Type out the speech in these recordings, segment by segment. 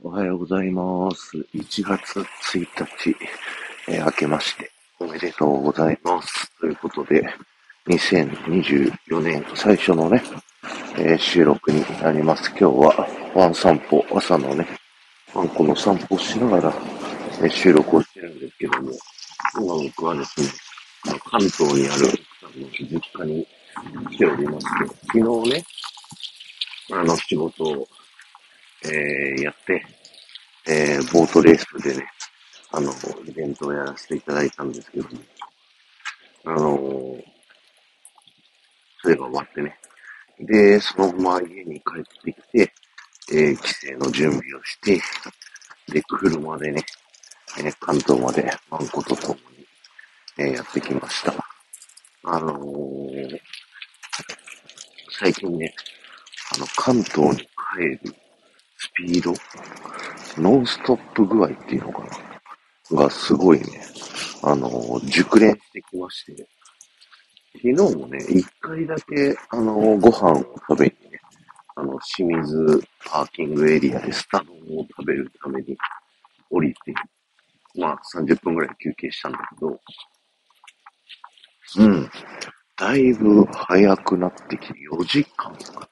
おはようございます。1月1日、えー、明けましておめでとうございます。ということで、2024年最初のね、えー、収録になります。今日はワン散歩、朝のね、ワンコの散歩をしながら、え収録をしてるんですけども、今僕はですね、関東にある奥さんの実家に来ておりまして、昨日ね、あの仕事をえー、やって、えー、ボートレースでね、あの、イベントをやらせていただいたんですけども、あのー、それが終わってね。で、そのまま家に帰ってきて、えー、帰省の準備をして、で、車でね、えー、関東までワンコと共に、えー、やってきました。あのー、最近ね、あの、関東に帰るピード、ノンストップ具合っていうのかながすごいね、あの、熟練してきまして、昨日もね、一回だけ、あの、ご飯を食べにね、あの、清水パーキングエリアでスタ丼を食べるために降りて、まあ30分ぐらい休憩したんだけど、うん。だいぶ早くなってきて、4時間か。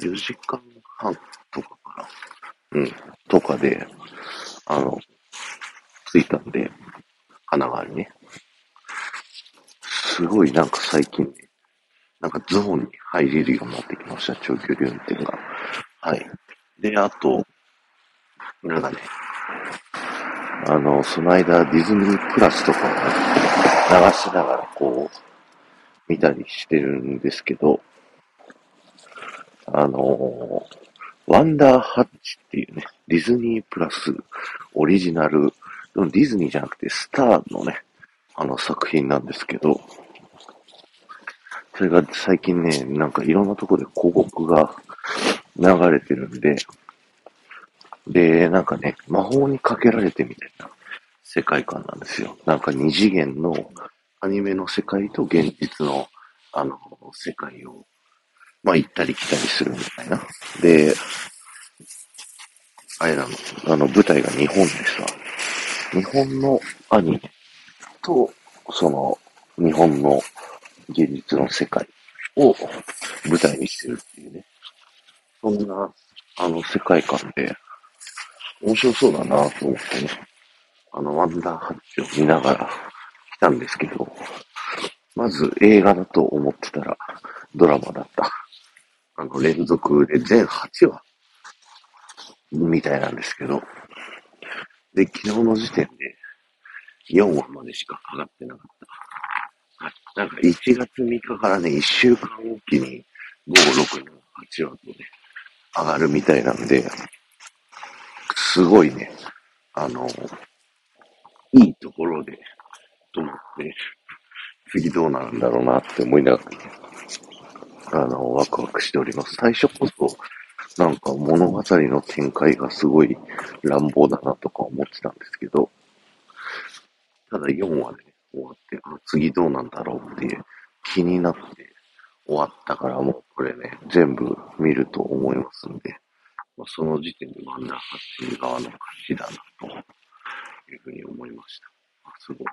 4時間半とか。うん。とかで、あの、着いたんで、神奈川にね。すごいなんか最近ね、なんかゾーンに入れるようになってきました、長距離運転が。はい。で、あと、なんかね、あの、その間ディズニープラスとかを、流しながらこう、見たりしてるんですけど、あのー、ワンダーハッチっていうね、ディズニープラスオリジナル、ディズニーじゃなくてスターのね、あの作品なんですけど、それが最近ね、なんかいろんなとこで広告が流れてるんで、で、なんかね、魔法にかけられてみたいな世界観なんですよ。なんか二次元のアニメの世界と現実のあの世界をまあ行ったり来たりするみたいな。で、あれなの、あの舞台が日本でさ、日本のアニメと、その、日本の現実の世界を舞台にしてるっていうね。そんな、あの、世界観で、面白そうだなと思ってね、あの、ワンダーハッチを見ながら来たんですけど、まず映画だと思ってたらドラマだった。あの、連続で全8話みたいなんですけど、で、昨日の時点で4話までしか上がってなかった。はい。なんか1月3日からね、1週間おきに5、6、7、8話とね、上がるみたいなんで、すごいね、あの、いいところで止まって、次どうなるんだろうなって思いながら、ね、あの、ワクワクしております。最初こそ、なんか物語の展開がすごい乱暴だなとか思ってたんですけど、ただ4話でね終わって、あ、次どうなんだろうっていう気になって終わったからもうこれね、全部見ると思いますんで、まあ、その時点でワンダーハッチ側の勝ちだなというふうに思いました。あ、すごい。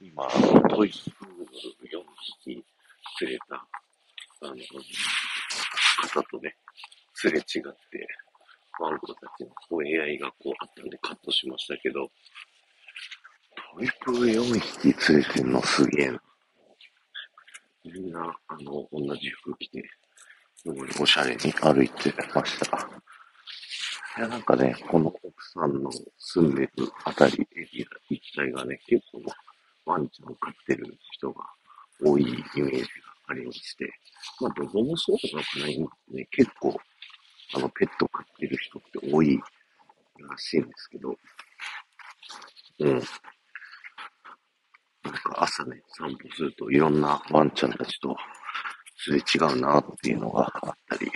今、トイプール4匹連れた、あの、方とね、すれ違って、ワンコたちの吠え合いがこうあったんでカットしましたけど、トイプー4匹連れてんのすげえな。みんな、あの、同じ服着て、すごいおしゃれに歩いてました。いや、なんかね、この奥さんの住んでるあたり、エリア一帯がね、結構ワンちゃんを飼ってる人が多いイメージがありまして、まあ、どこもそうなのかな、今ね、結構、あの、ペット飼ってる人って多いらしいんですけど、うん。なんか朝ね、散歩するといろんなワンちゃんたちとすれ違うなっていうのがあったり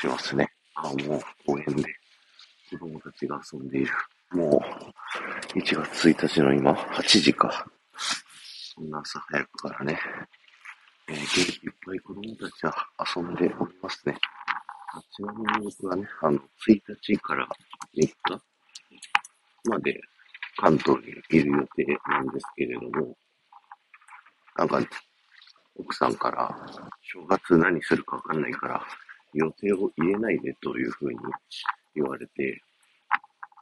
しますね。あ、もう公園で子供たちが遊んでいる。もう、1月1日の今、8時か。そんな朝早くからね、えー、元気いっぱい子供たちは遊んでおりますね。ちなみに僕はね、あの、1日から3日まで関東にいる予定なんですけれども、なんか、奥さんから、正月何するかわかんないから、予定を入れないでというふうに言われて、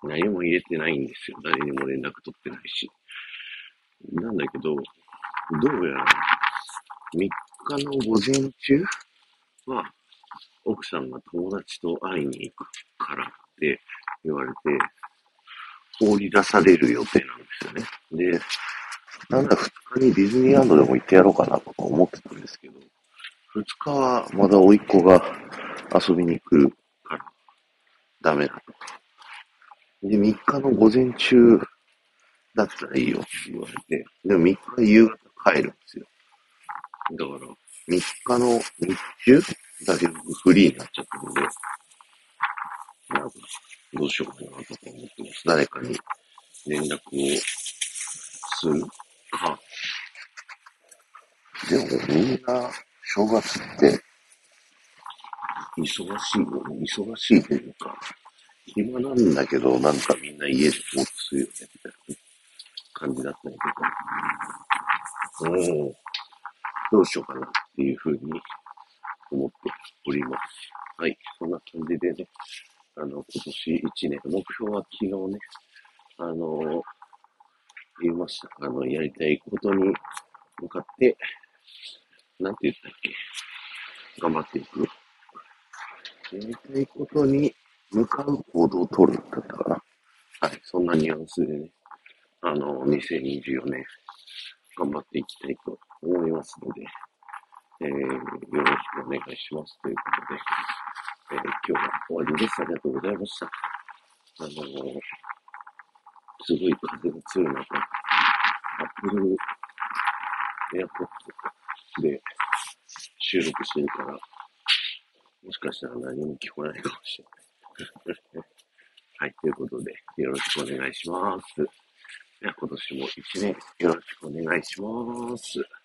何も入れてないんですよ。誰にも連絡取ってないし。なんだけど、どうやら、3日の午前中は、奥さんが友達と会いに行くからって言われて、放り出される予定なんですよね。で、なんだ2日にディズニーランドでも行ってやろうかなとか思ってたんですけど、2日はまだ甥っ子が遊びに来るからダメだと。で、3日の午前中だったらいいよって言われて、でも3日夕方帰るんですよ。だから、3日の日中だけ僕フリーになっちゃったので、なんか、どうしようかなとか思ってます。誰かに連絡をするか。でもみんな、正月って忙しいよね。忙しいというか、暇なんだけど、なんかみんな家でぼーっとするよね、みたいな感じだったりとか。うん。どうしようかなっていうふうに思っております。はい。そんな感じでね、あの、今年1年、目標は昨日ね、あの、言いました。あの、やりたいことに向かって、なんて言ったっけ？頑張っていく。やりたいことに向かう行動を取るだったかな。はい、そんなニュアンスでね、あの、2024年、頑張っていきたいと思いますので、えー、よろしくお願いしますということで、えー、今日は終わりです。ありがとうございました。あのー、すごい風が強い中、アップルエアポッドで収録してるから、もしかしたら何も聞こえないかもしれない。はい、ということで、よろしくお願いします。ゃあ今年も一年よろしくお願いします。